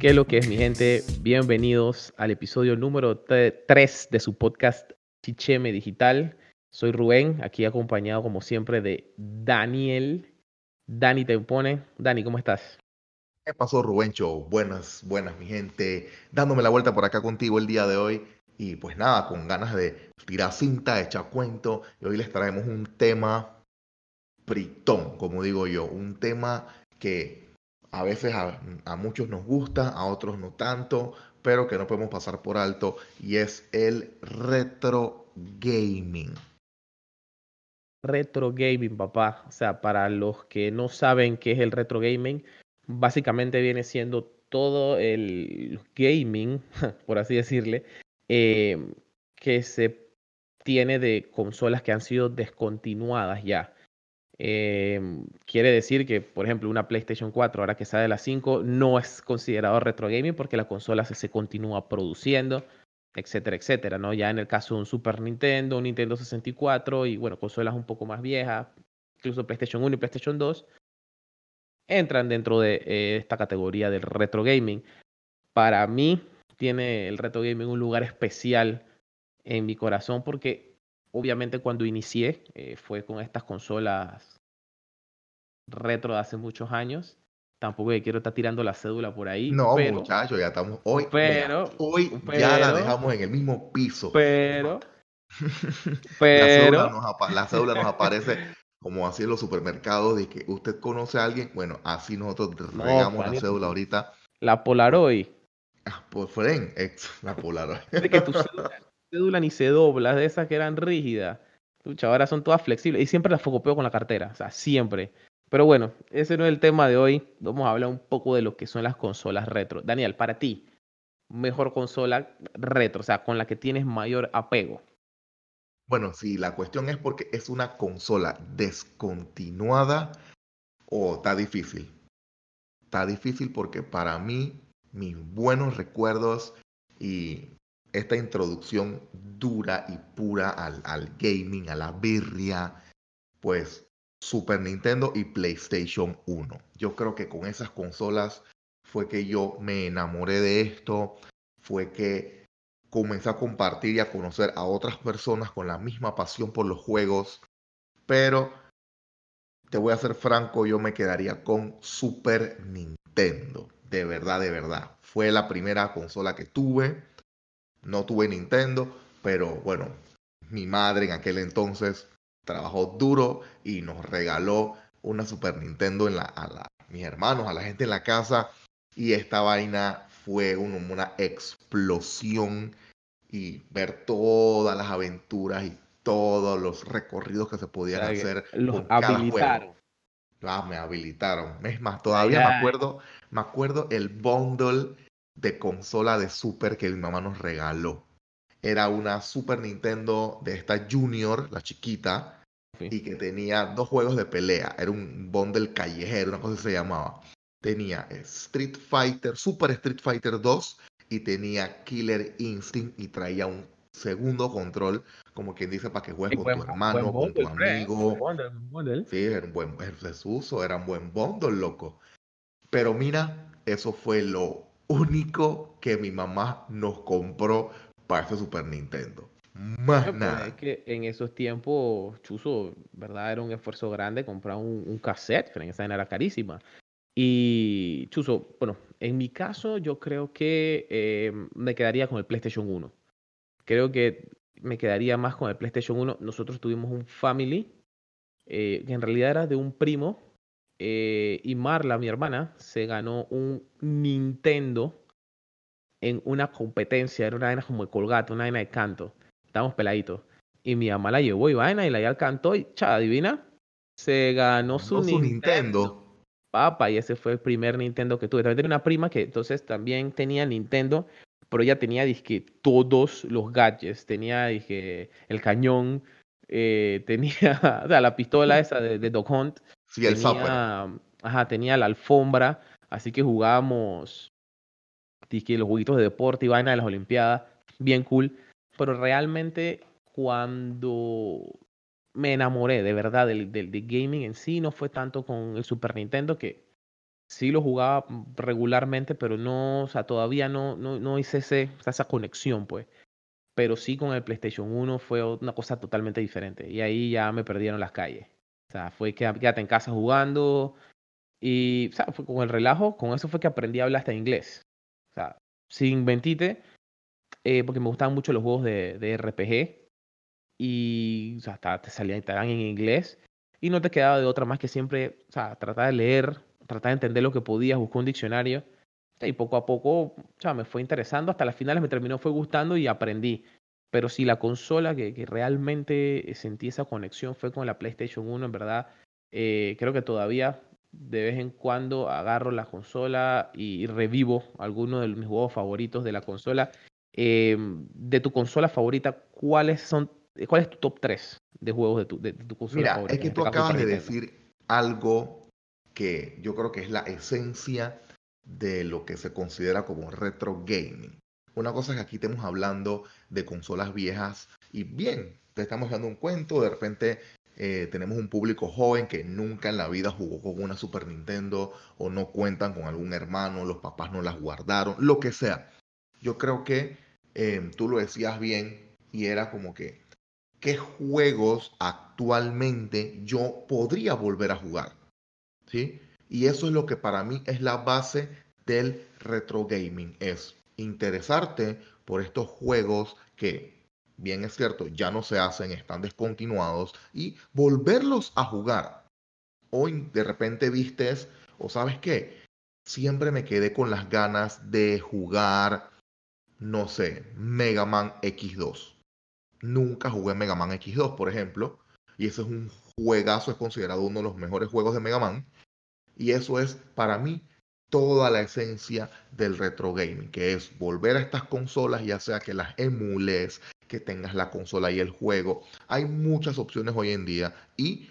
¿Qué es lo que es, mi gente? Bienvenidos al episodio número 3 de su podcast Chicheme Digital. Soy Rubén, aquí acompañado como siempre de Daniel. Dani te pone. Dani, ¿cómo estás? ¿Qué pasó, Rubén Show? Buenas, buenas, mi gente. Dándome la vuelta por acá contigo el día de hoy. Y pues nada, con ganas de tirar cinta, echar cuento. Y hoy les traemos un tema britón, como digo yo. Un tema que a veces a, muchos nos gusta, a otros no tanto, pero que no podemos pasar por alto y es el retro gaming. Retro gaming, papá. O sea, para los que no saben qué es el retro gaming, básicamente viene siendo todo el gaming, por así decirle, eh, que se tiene de consolas que han sido descontinuadas ya. Em, quiere decir que, por ejemplo, una PlayStation 4, ahora que sale la 5, no es considerado retro gaming porque la consola se, se, continúa produciendo, etcétera, etcétera, ¿no? Ya en el caso de un Super Nintendo, un Nintendo 64 y, bueno, consolas un poco más viejas, incluso PlayStation 1 y PlayStation 2, entran dentro de eh, esta categoría del retro gaming. Para mí, tiene el retro gaming un lugar especial en mi corazón porque obviamente cuando inicié eh, fue con estas consolas retro de hace muchos años. Tampoco quiero estar tirando la cédula por ahí. No, muchachos, ya estamos hoy. Pero, hoy ya la dejamos en el mismo piso. Pero, pero la, cédula nos, aparece como así en los supermercados de que usted conoce a alguien. Bueno, así nosotros regamos la cédula ahorita. La Polaroid. Ah, por Fren, la Polaroid. De que tu cédula, cédula ni se dobla, de esas que eran rígidas. Lucha, ahora son todas flexibles y siempre las focopeo con la cartera, o sea, siempre. Pero bueno, ese no es el tema de hoy. Vamos a hablar un poco de lo que son las consolas retro. Daniel, para ti, mejor consola retro, o sea, con la que tienes mayor apego. Bueno, sí, la cuestión es porque es una consola descontinuada o está difícil. Está difícil porque para mí, mis buenos recuerdos y esta introducción dura y pura al, al gaming, a la birria, pues Super Nintendo y PlayStation 1. Yo creo que con esas consolas fue que yo me enamoré de esto, fue que comencé a compartir y a conocer a otras personas con la misma pasión por los juegos, pero te voy a ser franco, yo me quedaría con Super Nintendo, de verdad, de verdad. Fue la primera consola que tuve, no tuve Nintendo, pero bueno, mi madre en aquel entonces trabajó duro y nos regaló una Super Nintendo en la, a mis hermanos, a la gente en la casa. Y esta vaina fue una explosión y ver todas las aventuras y todos los recorridos que se podían hacer. Los habilitaron. Ah, me habilitaron. Es más, todavía me acuerdo, me acuerdo el bundle de consola de Super que mi mamá nos regaló. Era una Super Nintendo de esta Junior, la chiquita, y que tenía dos juegos de pelea. Era un bundle callejero, una cosa se llamaba. Tenía Street Fighter, Super Street Fighter 2 y tenía Killer Instinct y traía un segundo control, como quien dice, para que juegues con tu hermano, con tu amigo. Sí, era un buen desuso, era un buen bundle, loco. Pero mira, eso fue lo único que mi mamá nos compró para ese Super Nintendo. Más nada. Es que en esos tiempos, Chuzo, ¿verdad? Era un esfuerzo grande comprar un, cassette, que esa era carísima. Y Chuzo, bueno, en mi caso yo creo que eh, me quedaría con el PlayStation 1. Creo que me quedaría más con el PlayStation 1. Nosotros tuvimos un Family, eh, que en realidad era de un primo eh, y Marla, mi hermana, se ganó un Nintendo en una competencia, era una vaina como de colgate, una vaina de canto. Estábamos peladitos. Y mi mamá la llevó y vaina y la ya cantó y, cha, adivina, se ganó su, Nintendo. Papa, y ese fue el primer Nintendo que tuve. También tenía una prima que entonces también tenía Nintendo, pero ella tenía, dije, todos los gadgets. Tenía, dije, el cañón, eh, tenía, o sea, la pistola esa de, de Dog Hunt, Sí, el tenía, Ajá, tenía la alfombra, así que jugábamos los juguitos de deporte y vaina de las Olimpiadas, bien cool. Pero realmente cuando me enamoré de verdad del, del, gaming en sí, no fue tanto con el Super Nintendo, que sí lo jugaba regularmente, pero no, o sea, todavía no, no, no hice ese, esa conexión, pues. Pero sí con el PlayStation 1 fue una cosa totalmente diferente. Y ahí ya me perdieron las calles. O sea, fue que quédate en casa jugando. Y, o sea, fue con el relajo, con eso fue que aprendí a hablar hasta inglés. O sea, sin mentite, eh, porque me gustaban mucho los juegos de, de RPG. Y, o sea, hasta te salían en inglés. Y no te quedaba de otra más que siempre, o sea, tratar de leer tratar de entender lo que podía, buscar un diccionario y poco a poco o sea, me fue interesando, hasta las finales me terminó fue gustando y aprendí. Pero si la consola que, que realmente sentí esa conexión fue con la PlayStation 1, en verdad, eh, creo que todavía de vez en cuando agarro la consola y, revivo algunos de mis juegos favoritos de la consola. Eh, de tu consola favorita, ¿cuáles son, ¿cuál es tu top 3 de juegos de tu, de, tu consola favorita? Mira, es que tú este acabas de decir algo que yo creo que es la esencia de lo que se considera como retro gaming. Una cosa es que aquí estamos hablando de consolas viejas y bien, te estamos dando un cuento, de repente eh, tenemos un público joven que nunca en la vida jugó con una Super Nintendo o no cuentan con algún hermano, los papás no las guardaron, lo que sea. Yo creo que em, tú lo decías bien y era como que, ¿qué juegos actualmente yo podría volver a jugar? Y eso es lo que para mí es la base del retro gaming, es interesarte por estos juegos que, bien es cierto, ya no se hacen, están descontinuados, y volverlos a jugar. Hoy de repente vistes, o sabes qué, siempre me quedé con las ganas de jugar, no sé, Mega Man X2. Nunca jugué Mega Man X2, por ejemplo, y ese es un juegazo, es considerado uno de los mejores juegos de Mega Man. Y eso es para mí toda la esencia del retro gaming, que es volver a estas consolas, ya sea que las emules, que tengas la consola y el juego. Hay muchas opciones hoy en día y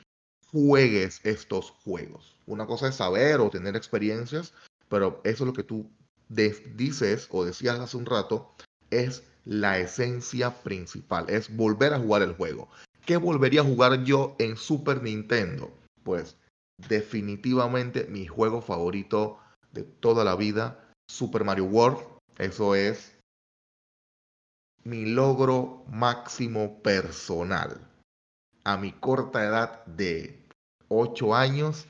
juegues estos juegos. Una cosa es saber o tener experiencias, pero eso es lo que tú dices o decías hace un rato, es la esencia principal, es volver a jugar el juego. ¿Qué volvería a jugar yo en Super Nintendo? Pues definitivamente mi juego favorito de toda la vida, Super Mario World. Eso es mi logro máximo personal. A mi corta edad de 8 años,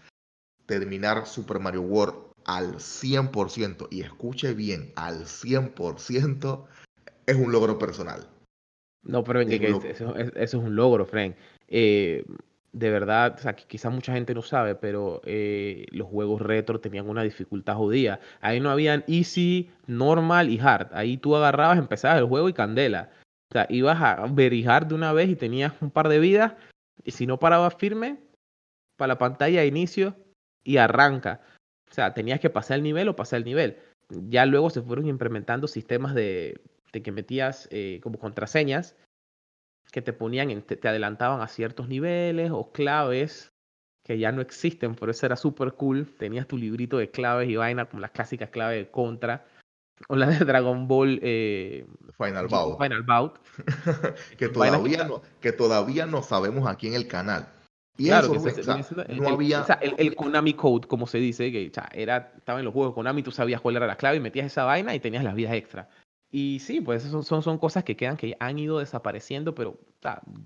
terminar Super Mario World al 100%, y escuche bien, al 100%, es un logro personal. No, pero eso, es un logro, Frank. Eh, de verdad, o sea, quizás mucha gente no sabe, pero eh, los juegos retro tenían una dificultad jodida. Ahí no habían easy, normal y hard. Ahí tú agarrabas, empezabas el juego y candela. O sea, ibas a verijar de una vez y tenías un par de vidas. Y si no parabas firme, para la pantalla inicio y arranca. O sea, tenías que pasar el nivel o pasar el nivel. Ya luego se fueron implementando sistemas de, de que metías eh, como contraseñas que te ponían, te, adelantaban a ciertos niveles o claves que ya no existen, por eso era súper cool. Tenías tu librito de claves y vaina, como las clásicas claves de Contra, o la de Dragon Ball eh, Final Bout. Final Bout. que, todavía no, que todavía no sabemos aquí en el canal. Y claro, eso, no había... el, el, Konami Code, como se dice, que era, estaba en los juegos de Konami, tú sabías cuál era la clave y metías esa vaina y tenías las vidas extra. Y sí, pues son, son, son cosas que quedan, que han ido desapareciendo, pero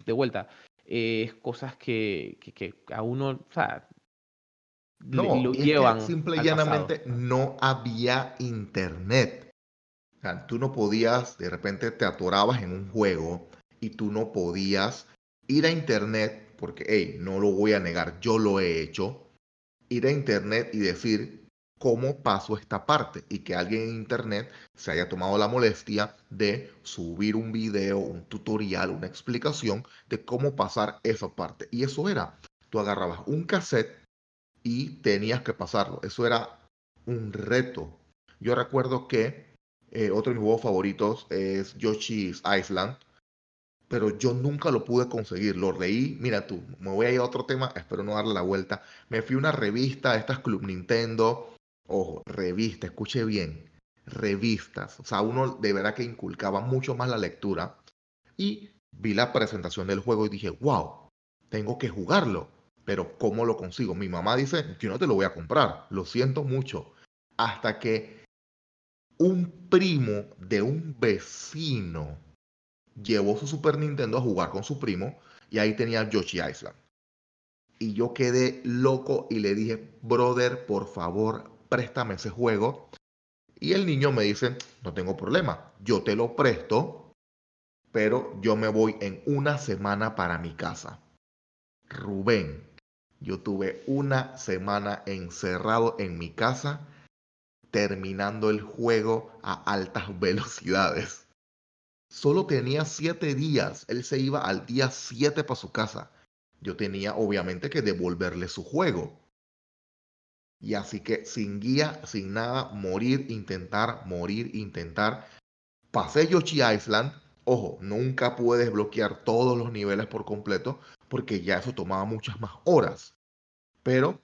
de vuelta, es cosas que, que, a uno, o sea, no, lo llevan. simple y llanamente no había internet. O sea, tú no podías, de repente te atorabas en un juego y tú no podías ir a internet, porque, hey, no lo voy a negar, yo lo he hecho, ir a internet y decir, cómo paso esta parte y que alguien en internet se haya tomado la molestia de subir un video, un tutorial, una explicación de cómo pasar esa parte. Y eso era, tú agarrabas un cassette y tenías que pasarlo. Eso era un reto. Yo recuerdo que eh, otro de mis juegos favoritos es Yoshi's Island, pero yo nunca lo pude conseguir. Lo leí, mira tú, me voy a ir a otro tema, espero no darle la vuelta. Me fui a una revista, estas Club Nintendo, Ojo, revista, escuche bien, revistas. O sea, uno de verdad que inculcaba mucho más la lectura. Y vi la presentación del juego y dije, wow, tengo que jugarlo. pero ¿cómo lo consigo? Mi mamá dice, yo no te lo voy a comprar, lo siento mucho. Hasta que un primo de un vecino llevó su Super Nintendo a jugar con su primo y ahí tenía Yoshi Island. Y yo quedé loco y le dije, brother, por favor, préstame ese juego. Y el niño me dice, no tengo problema, yo te lo presto, pero yo me voy en una semana para mi casa. Rubén, yo tuve una semana encerrado en mi casa terminando el juego a altas velocidades. Solo tenía siete días. Él se iba al día siete para su casa. Yo tenía obviamente que devolverle su juego. Y así que sin guía, sin nada, morir, intentar, morir, intentar. Pasé Yoshi Island. Ojo, nunca puedes bloquear todos los niveles por completo porque ya eso tomaba muchas más horas. Pero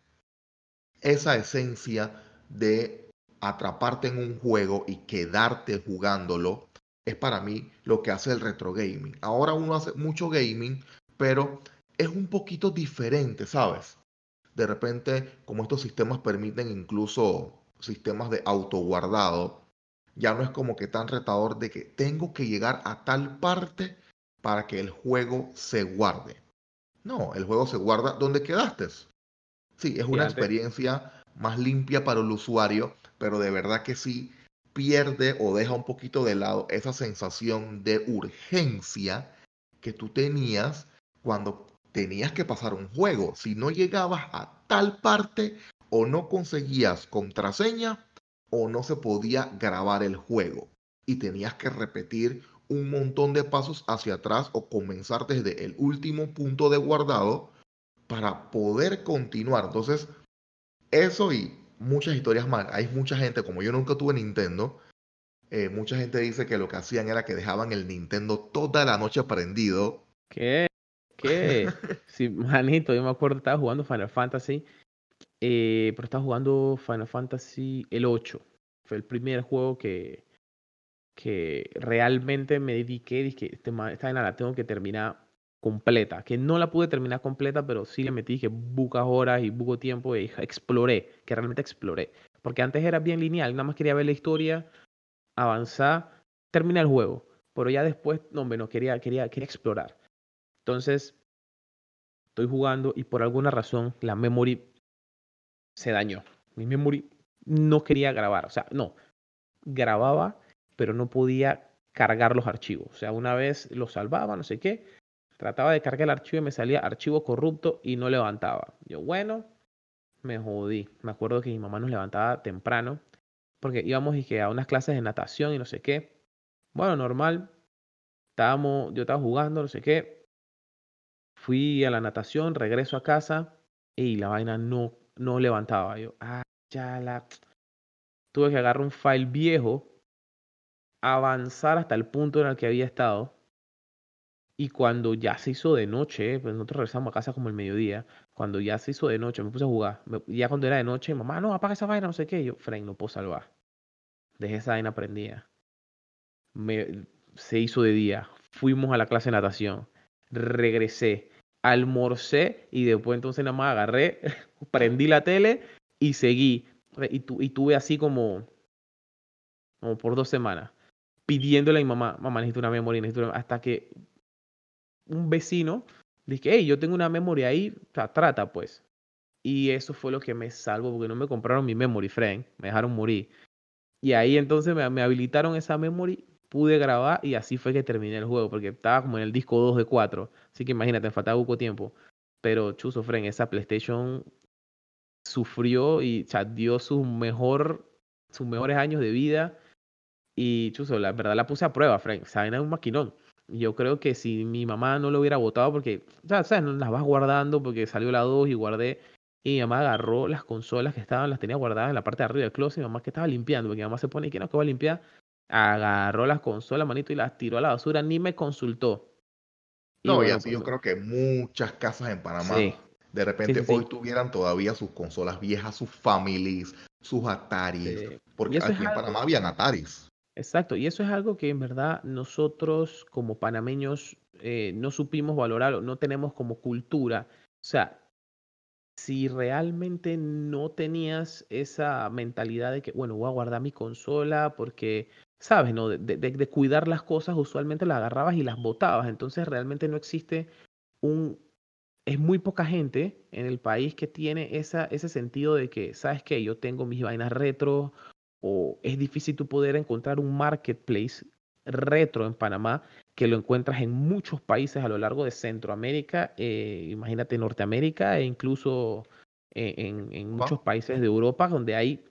esa esencia de atraparte en un juego y quedarte jugándolo es para mí lo que hace el retro gaming. Ahora uno hace mucho gaming, pero es un poquito diferente, ¿sabes? De repente, como estos sistemas permiten incluso sistemas de autoguardado, ya no es como que tan retador de que tengo que llegar a tal parte para que el juego se guarde. No, el juego se guarda donde quedaste. Sí, es una experiencia más limpia para el usuario, pero de verdad que sí pierde o deja un poquito de lado esa sensación de urgencia que tú tenías cuando tenías que pasar un juego. Si no llegabas a tal parte o no conseguías contraseña o no se podía grabar el juego y tenías que repetir un montón de pasos hacia atrás o comenzar desde el último punto de guardado para poder continuar. Entonces, eso y muchas historias más. Hay mucha gente, como yo nunca tuve Nintendo, eh, mucha gente dice que lo que hacían era que dejaban el Nintendo toda la noche prendido. ¿Qué? ¿Qué? sí, manito, yo me acuerdo, estaba jugando Final Fantasy, eh, pero estaba jugando Final Fantasy el 8. Fue el primer juego que, que realmente me dediqué, dije, este, esta la tengo que terminar completa, que no la pude terminar completa, pero sí le metí que bucas horas y buco tiempo y exploré, que realmente exploré. Porque antes era bien lineal, nada más quería ver la historia, avanzar, terminar el juego. Pero ya después, no, no quería, quería, quería explorar. Entonces, estoy jugando y por alguna razón la memory se dañó. Mi memory no quería grabar, o sea, no, grababa, pero no podía cargar los archivos. O sea, una vez lo salvaba, no sé qué, Trataba de cargar el archivo y me salía archivo corrupto y no levantaba. Yo, bueno, me jodí. Me acuerdo que mi mamá nos levantaba temprano porque íbamos y que a unas clases de natación y no sé qué. Bueno, normal. Estábamos, yo estaba jugando, no sé qué. Fui a la natación, regreso a casa y la vaina no, no levantaba. Yo, ah, ya la. Tuve que agarrar un file viejo, avanzar hasta el punto en el que había estado y cuando ya se hizo de noche, pues nosotros regresamos a casa como el mediodía. Cuando ya se hizo de noche, me puse a jugar. ya cuando era de noche, mamá, no, apaga esa vaina, no sé qué. yo, Frank, no puedo salvar. Dejé esa vaina prendida. Me, se hizo de día. Fuimos a la clase de natación. Regresé. Almorcé y después entonces nada más agarré, prendí la tele y seguí. Y, y tuve así como, como por dos semanas pidiéndole a mi mamá, mamá, necesito una memoria, necesito una... hasta que un vecino, dije, hey, yo tengo una memoria ahí, trata pues. Y eso fue lo que me salvó, porque no me compraron mi memory, friend, me dejaron morir. Y ahí entonces me, me habilitaron esa memory, pude grabar y así fue que terminé el juego, porque estaba como en el disco 2 de 4. Así que imagínate, faltaba poco tiempo. Pero chuso, friend, esa PlayStation sufrió y o dio su mejor, sus mejores años de vida. Y chuso, la verdad la puse a prueba, friend. Saben, es un maquinón. Yo creo que si mi mamá no lo hubiera votado, porque, ya sabes, las vas guardando porque salió la 2 y guardé. Y mi mamá agarró las consolas que estaban, las tenía guardadas en la parte de arriba del closet. Mi mamá que estaba limpiando, porque mi mamá se pone que no, que va a limpiar. Agarró las consolas, manito, y las tiró a la basura, ni me consultó. no, y así yo pues, creo que muchas casas en Panamá, de repente hoy tuvieran todavía sus consolas viejas, sus families, sus Ataris. Porque aquí en Panamá habían Ataris. Exacto, y eso es algo que en verdad nosotros como panameños eh, no supimos valorar no tenemos como cultura. O sea, si realmente no tenías esa mentalidad de que, bueno, voy a guardar mi consola porque, sabes, ¿no? De, de, cuidar las cosas, usualmente las agarrabas y las botabas. Entonces realmente no existe un... Es muy poca gente en el país que tiene esa, ese sentido de que, ¿sabes qué? Yo tengo mis vainas retro o es difícil tú poder encontrar un marketplace retro en Panamá que lo encuentras en muchos países a lo largo de Centroamérica, eh, imagínate Norteamérica e incluso eh, en, muchos países de Europa donde hay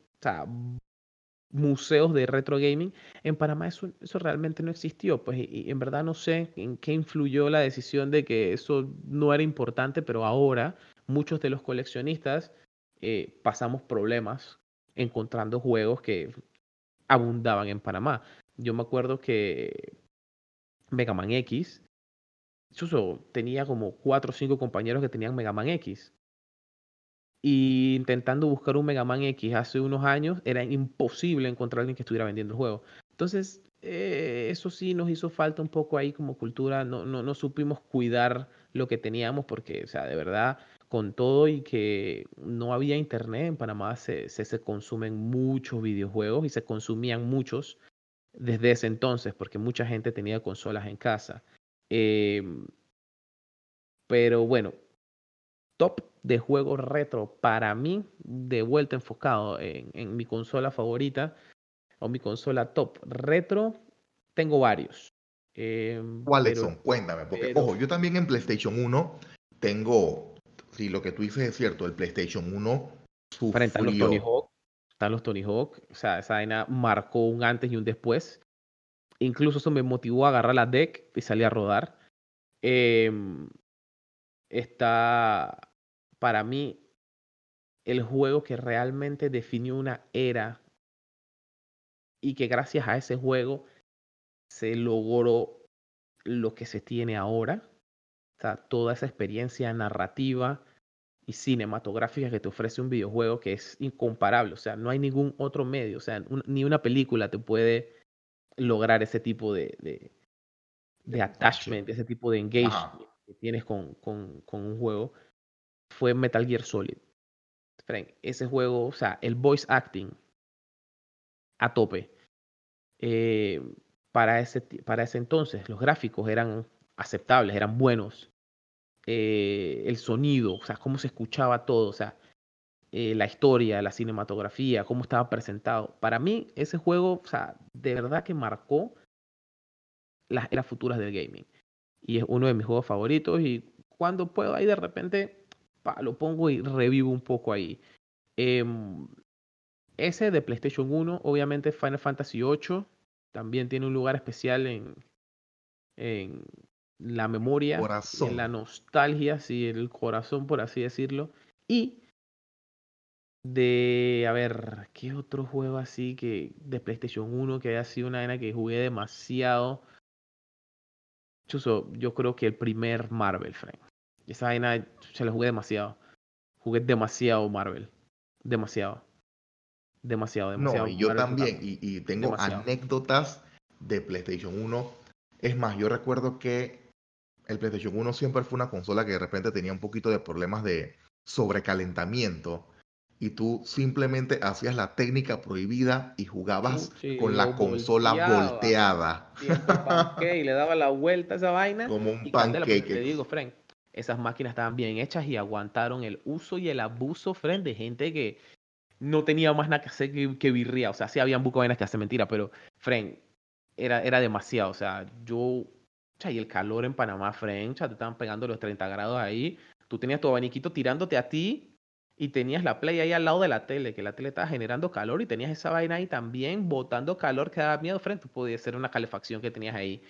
museos de retro gaming. En Panamá eso, eso realmente no existió, pues y, en verdad no sé en qué influyó la decisión de que eso no era importante, pero ahora muchos de los coleccionistas eh, pasamos problemas encontrando juegos que abundaban en Panamá. Yo me acuerdo que Mega Man X, incluso tenía como cuatro o cinco compañeros que tenían Mega Man X. Y intentando buscar un Mega Man X hace unos años, era imposible encontrar a alguien que estuviera vendiendo el juego. Entonces, eh, eso sí nos hizo falta un poco ahí como cultura. No, no, no supimos cuidar lo que teníamos porque, o sea, de verdad, con todo y que no había internet en Panamá, se, se, se consumen muchos videojuegos y se consumían muchos desde ese entonces, porque mucha gente tenía consolas en casa. Em, pero bueno, top de juegos retro para mí, de vuelta enfocado en, en, mi consola favorita o mi consola top retro, tengo varios. Eh, ¿Cuáles son? Cuéntame, porque ojo, yo también en PlayStation 1 tengo, si lo que tú dices es cierto, el PlayStation 1 sufrió, frente a los Tony Hawk están los Tony Hawk. O sea, esa vaina marcó un antes y un después. Incluso eso me motivó a agarrar la deck y salir a rodar. Em, está, para mí, el juego que realmente definió una era y que gracias a ese juego se logró lo que se tiene ahora. O sea, toda esa experiencia narrativa, y cinematográfica que te ofrece un videojuego que es incomparable. O sea, no hay ningún otro medio, o sea, ni una película te puede lograr ese tipo de, de, attachment, ese tipo de engagement que tienes con, con, con, un juego. Fue Metal Gear Solid. ese juego, o sea, el voice acting a tope. Eh, para, ese, para ese entonces, los gráficos eran aceptables, eran buenos. Eh, el sonido, o sea, cómo se escuchaba todo, o sea, eh, la historia, la cinematografía, cómo estaba presentado. Para mí, ese juego, o sea, de verdad que marcó las futuras del gaming. Y es uno de mis juegos favoritos y cuando puedo ahí de repente lo pongo y revivo un poco ahí. Em, ese de PlayStation 1, obviamente Final Fantasy VIII, también tiene un lugar especial en, en, la memoria, en la nostalgia, sí, el corazón, por así decirlo. Y de, a ver, ¿qué otro juego así que de PlayStation 1 que haya sido una arena que jugué demasiado? Chuso, yo creo que el primer Marvel, Frank. Esa vaina se la jugué demasiado. Jugué demasiado Marvel. Demasiado. Demasiado, demasiado. No, y yo también. Y, y tengo anécdotas de PlayStation 1. Es más, yo recuerdo que el PlayStation 1 siempre fue una consola que de repente tenía un poquito de problemas de sobrecalentamiento y tú simplemente hacías la técnica prohibida y jugabas con la consola volteada. Y le daba la vuelta a esa vaina. Como un pancake. Te digo, Frank, esas máquinas estaban bien hechas y aguantaron el uso y el abuso, Frank, de gente que no tenía más nada que hacer que, que. O sea, sí habían buco vainas que hacen mentira, pero, Frank, era, era demasiado. O sea, yo y el calor en Panamá, French, te estaban pegando los 30 grados ahí. Tú tenías tu abaniquito tirándote a ti y tenías la play ahí al lado de la tele, que la tele estaba generando calor y tenías esa vaina ahí también botando calor que daba miedo, frente. Podía ser una calefacción que tenías ahí.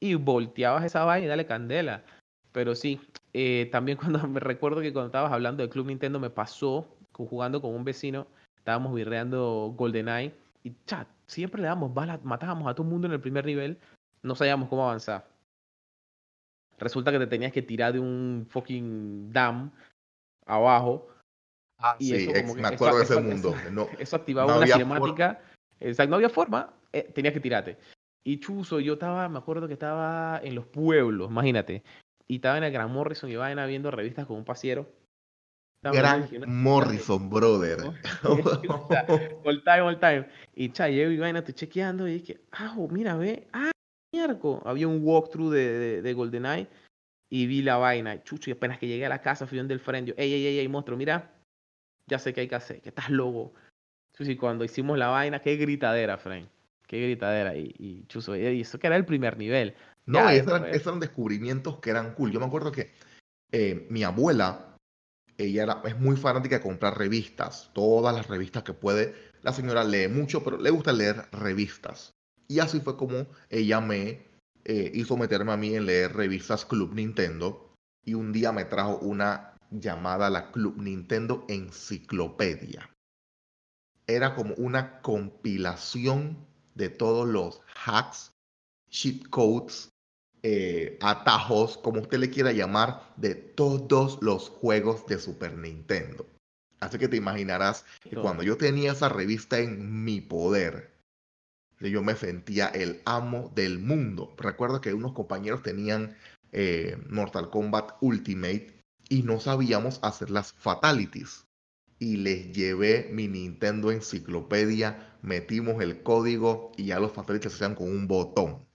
Y volteabas esa vaina y dale candela. Pero sí, eh, también cuando me recuerdo que cuando estabas hablando del Club Nintendo me pasó jugando con un vecino, estábamos virreando GoldenEye y chat, siempre le damos balas, matábamos a todo el mundo en el primer nivel, no sabíamos cómo avanzar resulta que te tenías que tirar de un fucking dam abajo. Ah, y sí, eso, me acuerdo de ese mundo. Eso, activaba una cinemática. Exacto, no había forma, eh, tenías que tirarte. Y chuzo, yo estaba, me acuerdo que estaba en los pueblos, imagínate. Y estaba en el Gran Morrison y iba viendo revistas con un pasiero. Gran Morrison, brother. all time, all time. Y cha, llego y vaina, estoy chequeando y dije, ah, mira, ve, ah, miércoles. Había un walkthrough de, de, de GoldenEye y vi la vaina. Chucho, y apenas que llegué a la casa fui donde el frente. Ey, ey, ey, ey, monstruo, mira, ya sé qué hay que hacer, que estás. Chucho, y cuando hicimos la vaina, qué gritadera, Frank. Qué gritadera. Y, y Chuzo, y eso que era el primer nivel. No, esos eran, eran, descubrimientos que eran cool. Yo me acuerdo que eh, mi abuela, ella era, es muy fanática de comprar revistas, todas las revistas que puede. La señora lee mucho, pero le gusta leer revistas. Y así fue como ella me eh, hizo meterme a mí en leer revistas Club Nintendo. Y un día me trajo una llamada la Club Nintendo Enciclopedia. Era como una compilación de todos los hacks, cheat codes eh, atajos, como usted le quiera llamar, de todos los juegos de Super Nintendo. Así que te imaginarás que cuando yo tenía esa revista en mi poder, yo me sentía el amo del mundo. Recuerdo que unos compañeros tenían eh, Mortal Kombat Ultimate y no sabíamos hacer las fatalities. Y les llevé mi Nintendo Enciclopedia, metimos el código y ya los fatalities se hacían con un botón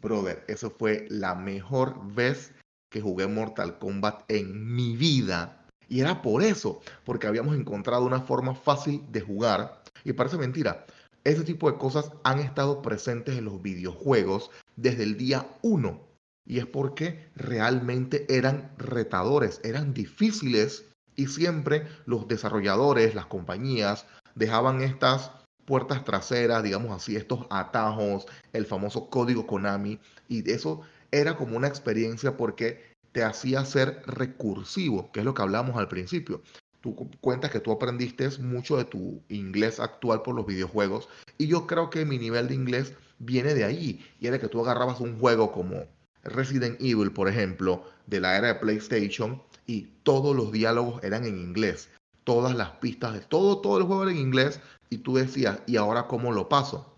brother, eso fue la mejor vez que jugué Mortal Kombat en mi vida. Y era por eso, porque habíamos encontrado una forma fácil de jugar. Y parece mentira, ese tipo de cosas han estado presentes en los videojuegos desde el día 1. Y es porque realmente eran retadores, eran difíciles y siempre los desarrolladores, las compañías, dejaban estas puertas traseras, digamos así, estos atajos, el famoso código Konami, y eso era como una experiencia porque te hacía ser recursivo, que es lo que hablamos al principio. Tú cuentas que tú aprendiste mucho de tu inglés actual por los videojuegos, y yo creo que mi nivel de inglés viene de ahí, y era que tú agarrabas un juego como Resident Evil, por ejemplo, de la era de PlayStation, y todos los diálogos eran en inglés todas las pistas de todo, todo el juego era en inglés y tú decías, ¿y ahora cómo lo paso?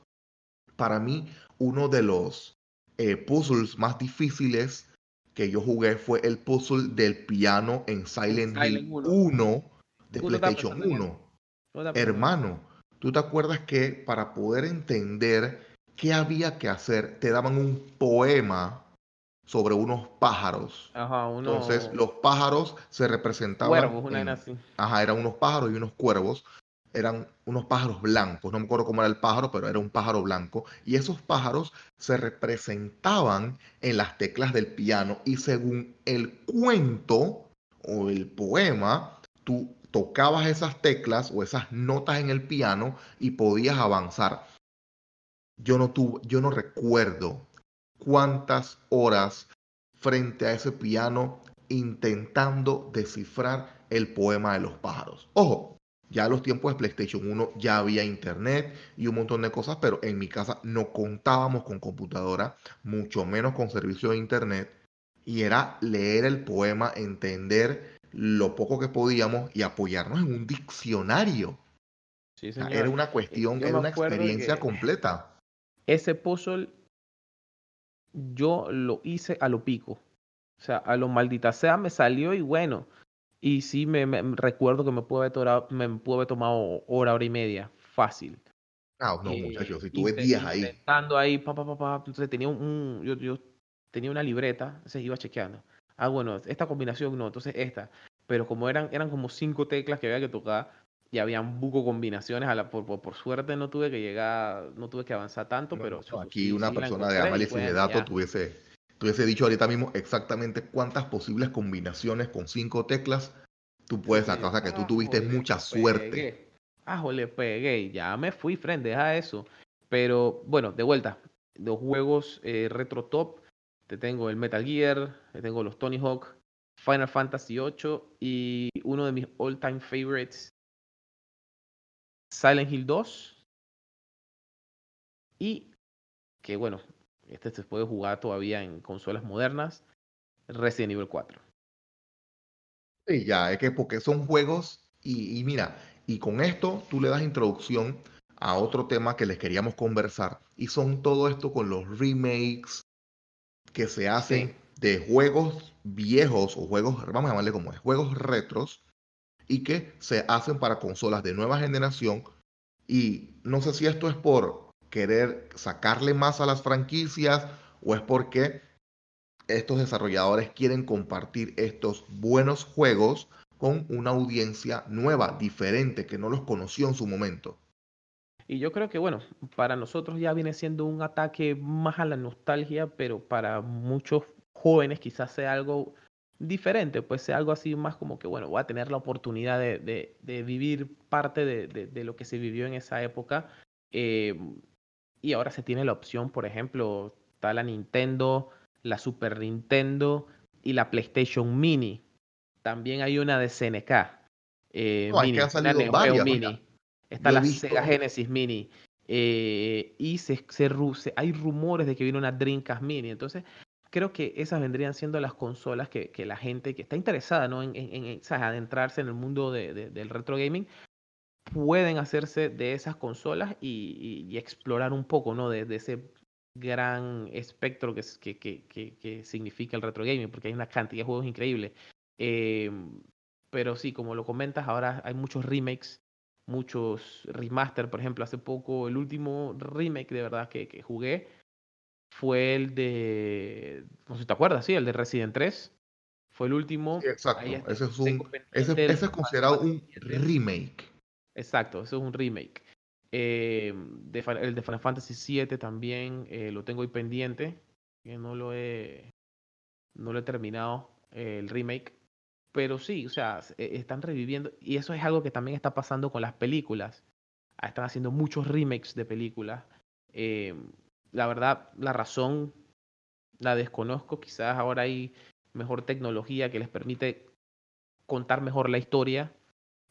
Para mí, uno de los eh, puzzles más difíciles que yo jugué fue el puzzle del piano en Silent, Hill 1, de PlayStation 1. Hermano, ¿tú te acuerdas que para poder entender qué había que hacer, te daban un poema sobre unos pájaros. Ajá, Entonces, los pájaros se representaban. Cuervos, una así. Ajá, eran unos pájaros y unos cuervos. Eran unos pájaros blancos. No me acuerdo cómo era el pájaro, pero era un pájaro blanco. Y esos pájaros se representaban en las teclas del piano. Y según el cuento o el poema, tú tocabas esas teclas o esas notas en el piano y podías avanzar. Yo no, tuve, yo no recuerdo cuántas horas frente a ese piano intentando descifrar el poema de los pájaros. Ojo, ya en los tiempos de PlayStation 1 ya había internet y un montón de cosas, pero en mi casa no contábamos con computadora, mucho menos con servicio de internet. Y era leer el poema, entender lo poco que podíamos y apoyarnos en un diccionario. era una cuestión, era una experiencia completa. Ese puzzle yo lo hice a lo pico. O sea, a lo maldita sea me salió y bueno. Y sí, me, recuerdo que me pudo, haber me pudo tomado hora, hora y media. Fácil. Ah, no, eh, muchachos, si tuve días ahí. Estando ahí, pa, pa, pa, entonces tenía un, yo, yo, tenía una libreta, entonces iba chequeando. Ah, bueno, esta combinación no, entonces esta. Pero como eran, eran como cinco teclas que había que tocar, y habían buco combinaciones. A la, por, por, suerte no tuve que llegar, no tuve que avanzar tanto, pero... aquí una persona de análisis de datos tuviese, tuviese dicho ahorita mismo exactamente cuántas posibles combinaciones con cinco teclas tú puedes sacar. O sea, que tú tuviste mucha suerte. Ah, le pegué. Ya me fui, friend, deja eso. Pero bueno, de vuelta, los juegos eh, retro top, te tengo el Metal Gear, te tengo los Tony Hawk, Final Fantasy VIII y uno de mis all time favorites Silent Hill 2. Y que bueno, este se puede jugar todavía en consolas modernas. Resident Evil 4. Sí, ya, es que porque son juegos y, mira, y con esto tú le das introducción a otro tema que les queríamos conversar y son todo esto con los remakes que se hacen de juegos viejos o juegos, vamos a llamarle como es, juegos retros y que se hacen para consolas de nueva generación. Y no sé si esto es por querer sacarle más a las franquicias o es porque estos desarrolladores quieren compartir estos buenos juegos con una audiencia nueva, diferente, que no los conoció en su momento. Y yo creo que, bueno, para nosotros ya viene siendo un ataque más a la nostalgia, pero para muchos jóvenes quizás sea algo diferente, pues sea algo así más como que, bueno, voy a tener la oportunidad de, vivir parte de, lo que se vivió en esa época. Eh, y ahora se tiene la opción, por ejemplo, está la Nintendo, la Super Nintendo y la PlayStation Mini. También hay una de SNK. Eh, mini, Mini. Está la Sega Genesis Mini. Eh, y se, se, hay rumores de que viene una Dreamcast Mini. Entonces, creo que esas vendrían siendo las consolas que, que la gente que está interesada ¿no? en, en, adentrarse en el mundo de, del retro gaming pueden hacerse de esas consolas y, y, explorar un poco ¿no? de, de, ese gran espectro que, que, que, que, significa el retro gaming, porque hay una cantidad de juegos increíbles. Eh, pero sí, como lo comentas, ahora hay muchos remakes, muchos remaster. Por ejemplo, hace poco el último remake de verdad que, que jugué fue el de, no sé si te acuerdas, sí, el de Resident 3. Fue el último. exacto. ese, es un, ese, ese es considerado un remake. Exacto, ese es un remake. Eh, de, el de Final Fantasy VII también eh, lo tengo ahí pendiente. Que no lo he. No lo he terminado. Eh, el remake. Pero sí, o sea, e, están reviviendo. Y eso es algo que también está pasando con las películas. Ah, están haciendo muchos remakes de películas. Eh, la verdad, la razón la desconozco. Quizás ahora hay mejor tecnología que les permite contar mejor la historia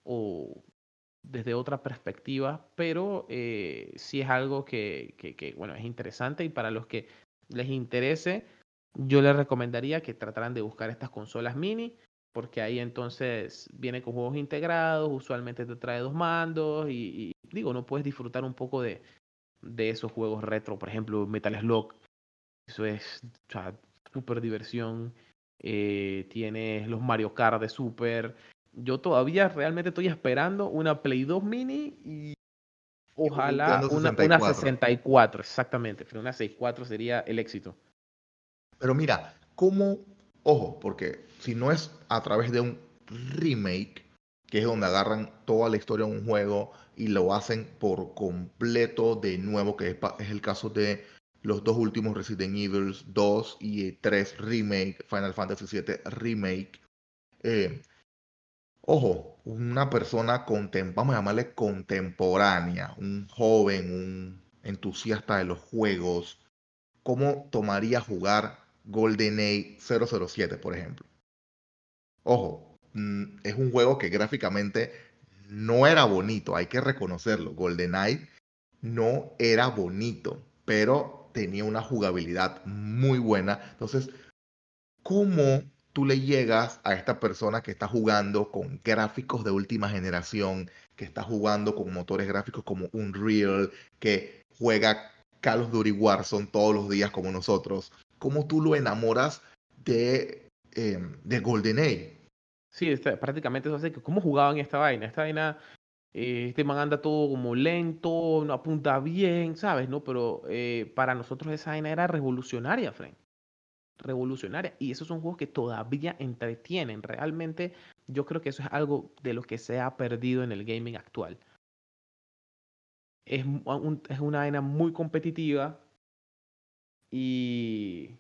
o desde otra perspectiva, pero eh, sí es algo que, bueno, es interesante y para los que les interese, yo les recomendaría que trataran de buscar estas consolas mini, porque ahí entonces viene con juegos integrados, usualmente te trae dos mandos y, digo, no puedes disfrutar un poco de, esos juegos retro, por ejemplo, Metal Slug, eso es o super diversión, eh, tienes los Mario Kart de Super, yo todavía realmente estoy esperando una Play 2 mini y ojalá una, una 64, exactamente, pero una 64 sería el éxito. Pero mira, ¿cómo? Ojo, porque si no es a través de un remake, que es donde agarran toda la historia de un juego y lo hacen por completo de nuevo, que es, el caso de los dos últimos Resident Evil 2 y 3 Remake, Final Fantasy VII Remake. Eh, ojo, una persona, vamos a llamarle contemporánea, un joven, un entusiasta de los juegos, ¿cómo tomaría jugar GoldenEye 007, por ejemplo? Ojo, mm, es un juego que gráficamente no era bonito, hay que reconocerlo. GoldenEye no era bonito, pero tenía una jugabilidad muy buena. Entonces, ¿cómo tú le llegas a esta persona que está jugando con gráficos de última generación, que está jugando con motores gráficos como Unreal, que juega Call of Duty Warzone todos los días como nosotros? ¿Cómo tú lo enamoras de, eh, de GoldenEye? Sí, este, prácticamente eso hace que cómo jugaban esta vaina. Esta vaina, eh, este man anda todo como lento, no apunta bien, ¿sabes? ¿No? Pero eh, para nosotros esa vaina era revolucionaria, Frank revolucionaria. Y esos son juegos que todavía entretienen. Realmente yo creo que eso es algo de lo que se ha perdido en el gaming actual. Es, un, es una vaina muy competitiva y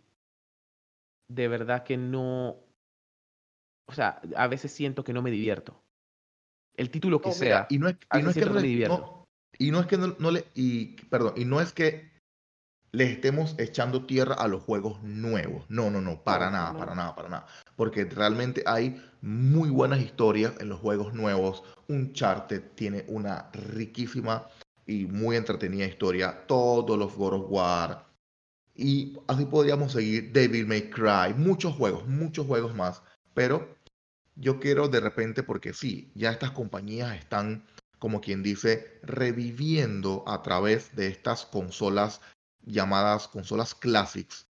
de verdad que no... O sea, a veces siento que no me divierto. El título que sea. y no es, y no es que no, divierto. y no es que no, le... Y, perdón, y no es que le estemos echando tierra a los juegos nuevos. No, no, no, para nada, para nada, para nada. Porque realmente hay muy buenas historias en los juegos nuevos. Uncharted tiene una riquísima y muy entretenida historia. Todos los God of War. Y así podríamos seguir Devil May Cry. Muchos juegos, muchos juegos más. Pero yo quiero de repente, porque sí, ya estas compañías están, como quien dice, reviviendo a través de estas consolas llamadas consolas classics,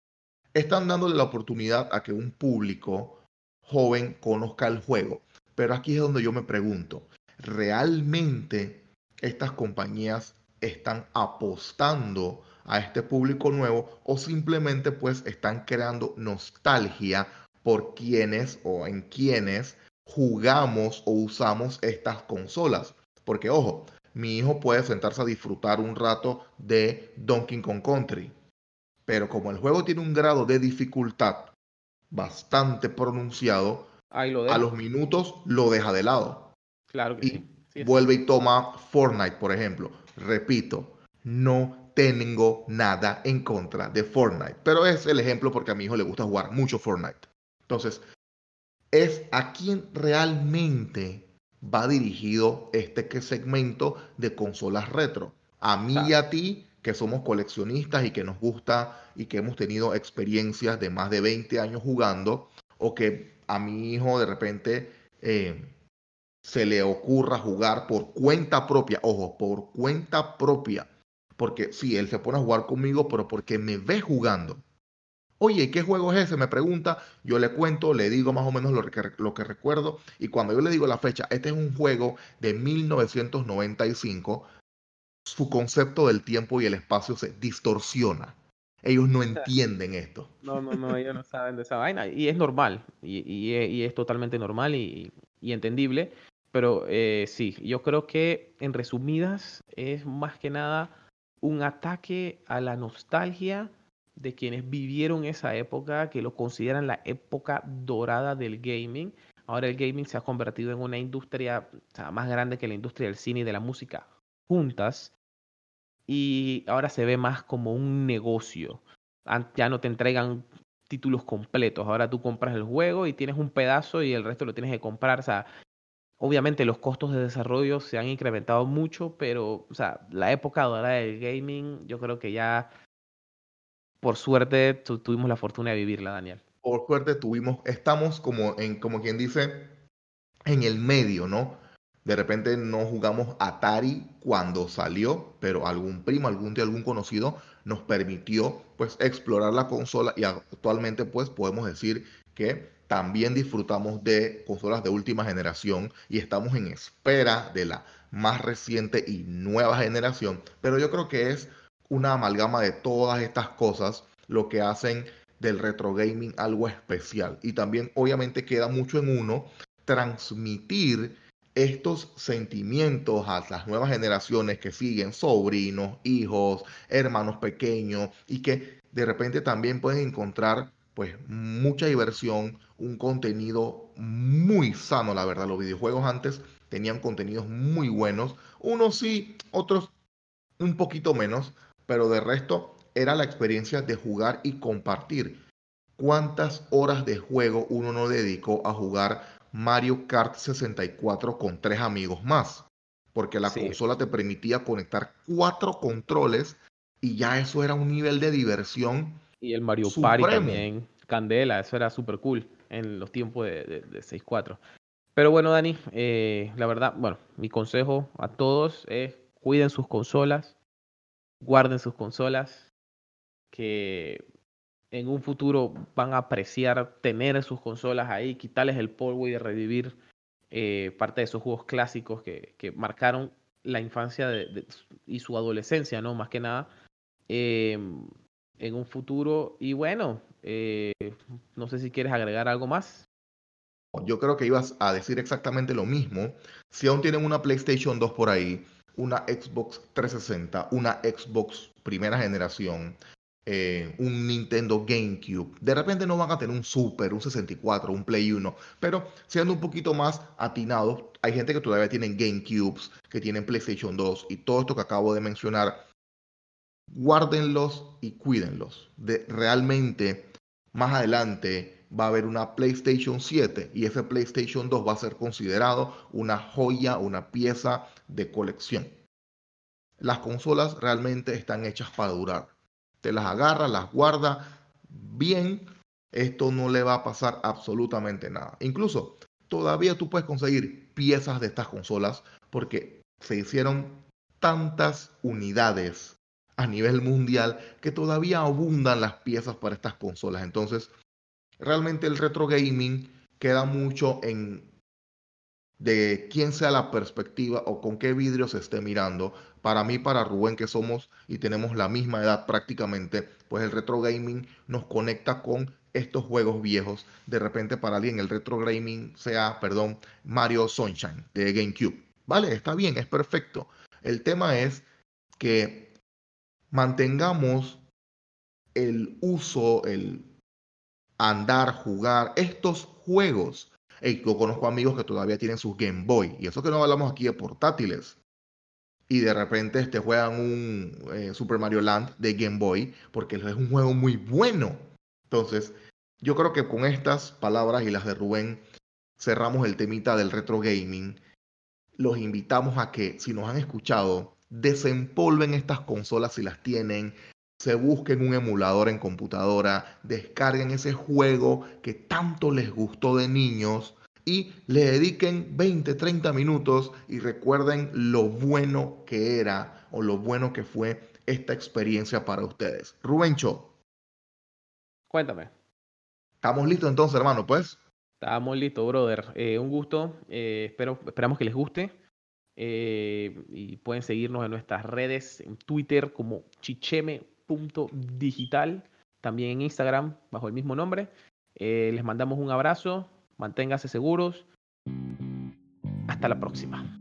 están dándole la oportunidad a que un público joven conozca el juego. Pero aquí es donde yo me pregunto, ¿realmente estas compañías están apostando a este público nuevo o simplemente pues están creando nostalgia por quienes o en quienes jugamos o usamos estas consolas? Porque ojo, mi hijo puede sentarse a disfrutar un rato de Donkey Kong Country, pero como el juego tiene un grado de dificultad bastante pronunciado, a los minutos lo deja de lado. Claro que y sí. vuelve y toma Fortnite, por ejemplo. Repito, no tengo nada en contra de Fortnite, pero es el ejemplo porque a mi hijo le gusta jugar mucho Fortnite. Entonces, es a quien realmente va dirigido este segmento de consolas retro. A mí y a ti, que somos coleccionistas y que nos gusta y que hemos tenido experiencias de más de 20 años jugando, o que a mi hijo de repente eh, se le ocurra jugar por cuenta propia, ojo, por cuenta propia, porque sí, él se pone a jugar conmigo, pero porque me ve jugando. Oye, ¿qué juego es ese? Me pregunta, yo le cuento, le digo más o menos lo que, lo que recuerdo, y cuando yo le digo la fecha, este es un juego de 1995, su concepto del tiempo y el espacio se distorsiona. Ellos no entienden esto. No, no, no, ellos no saben de esa vaina. Y es normal, y, es totalmente normal y, entendible. Pero eh, sí, yo creo que en resumidas es más que nada un ataque a la nostalgia de quienes vivieron esa época, que lo consideran la época dorada del gaming. Ahora el gaming se ha convertido en una industria más grande que la industria del cine y de la música juntas. Y ahora se ve más como un negocio. Ya no te entregan títulos completos. Ahora tú compras el juego y tienes un pedazo y el resto lo tienes que comprar. O sea, obviamente los costos de desarrollo se han incrementado mucho, pero o sea, la época dorada del gaming yo creo que ya por suerte tuvimos la fortuna de vivirla, Daniel. Por suerte tuvimos, estamos como en, como quien dice, en el medio, ¿no? De repente no jugamos Atari cuando salió, pero algún primo, algún tío, algún conocido nos permitió pues explorar la consola y actualmente pues podemos decir que también disfrutamos de consolas de última generación y estamos en espera de la más reciente y nueva generación, pero yo creo que es una amalgama de todas estas cosas lo que hacen del retro gaming algo especial. Y también obviamente queda mucho en uno transmitir estos sentimientos a las nuevas generaciones que siguen, sobrinos, hijos, hermanos pequeños, y que de repente también pueden encontrar pues mucha diversión, un contenido muy sano, la verdad. Los videojuegos antes tenían contenidos muy buenos, unos sí, otros un poquito menos, pero de resto era la experiencia de jugar y compartir. ¿Cuántas horas de juego uno no dedicó a jugar Mario Kart 64 con tres amigos más? Porque la consola te permitía conectar cuatro controles y ya eso era un nivel de diversión. Y el Mario Party también, Candela, eso era súper cool en los tiempos de, de, 6.4. Pero bueno, Dani, eh, la verdad, bueno, mi consejo a todos es cuiden sus consolas, guarden sus consolas, que en un futuro van a apreciar tener sus consolas ahí, quitarles el polvo y revivir eh, parte de esos juegos clásicos que, que marcaron la infancia de, y su adolescencia, ¿no? Más que nada, em, en un futuro. Y bueno, eh, no sé si quieres agregar algo más. Yo creo que ibas a decir exactamente lo mismo. Si aún tienen una PlayStation 2 por ahí, una Xbox 360, una Xbox primera generación, eh, un Nintendo GameCube. De repente no van a tener un Super, un 64, un Play 1, pero siendo un poquito más atinados, hay gente que todavía tienen GameCubes, que tienen PlayStation 2 y todo esto que acabo de mencionar, guárdenlos y cuídenlos. De, realmente, más adelante va a haber una PlayStation 7 y ese PlayStation 2 va a ser considerado una joya, una pieza de colección. Las consolas realmente están hechas para durar. Te las agarra, las guarda bien. Esto no le va a pasar absolutamente nada. Incluso todavía tú puedes conseguir piezas de estas consolas porque se hicieron tantas unidades a nivel mundial que todavía abundan las piezas para estas consolas. Entonces, realmente el retro gaming queda mucho en de quién sea la perspectiva o con qué vidrio se esté mirando. Para mí, para Rubén, que somos y tenemos la misma edad prácticamente, pues el retro gaming nos conecta con estos juegos viejos. De repente para alguien el retro gaming sea, perdón, Mario Sunshine de GameCube. Vale, está bien, es perfecto. El tema es que mantengamos el uso, el andar, jugar estos juegos yo conozco amigos que todavía tienen sus Game Boy. Y eso que no hablamos aquí de portátiles. Y de repente este, juegan un eh, Super Mario Land de Game Boy porque es un juego muy bueno. Entonces, yo creo que con estas palabras y las de Rubén cerramos el temita del retro gaming. Los invitamos a que, si nos han escuchado, desempolven estas consolas si las tienen, se busquen un emulador en computadora, descarguen ese juego que tanto les gustó de niños y le dediquen 20, 30 minutos y recuerden lo bueno que era o lo bueno que fue esta experiencia para ustedes. Rubencho. Cuéntame. ¿Estamos listos entonces, hermano? Pues. Estamos listos, brother. Eh, un gusto. Eh, espero, esperamos que les guste. Eh, y pueden seguirnos en nuestras redes, en Twitter como Chicheme digital, también en Instagram bajo el mismo nombre. Eh, les mandamos un abrazo, manténganse seguros. Hasta la próxima.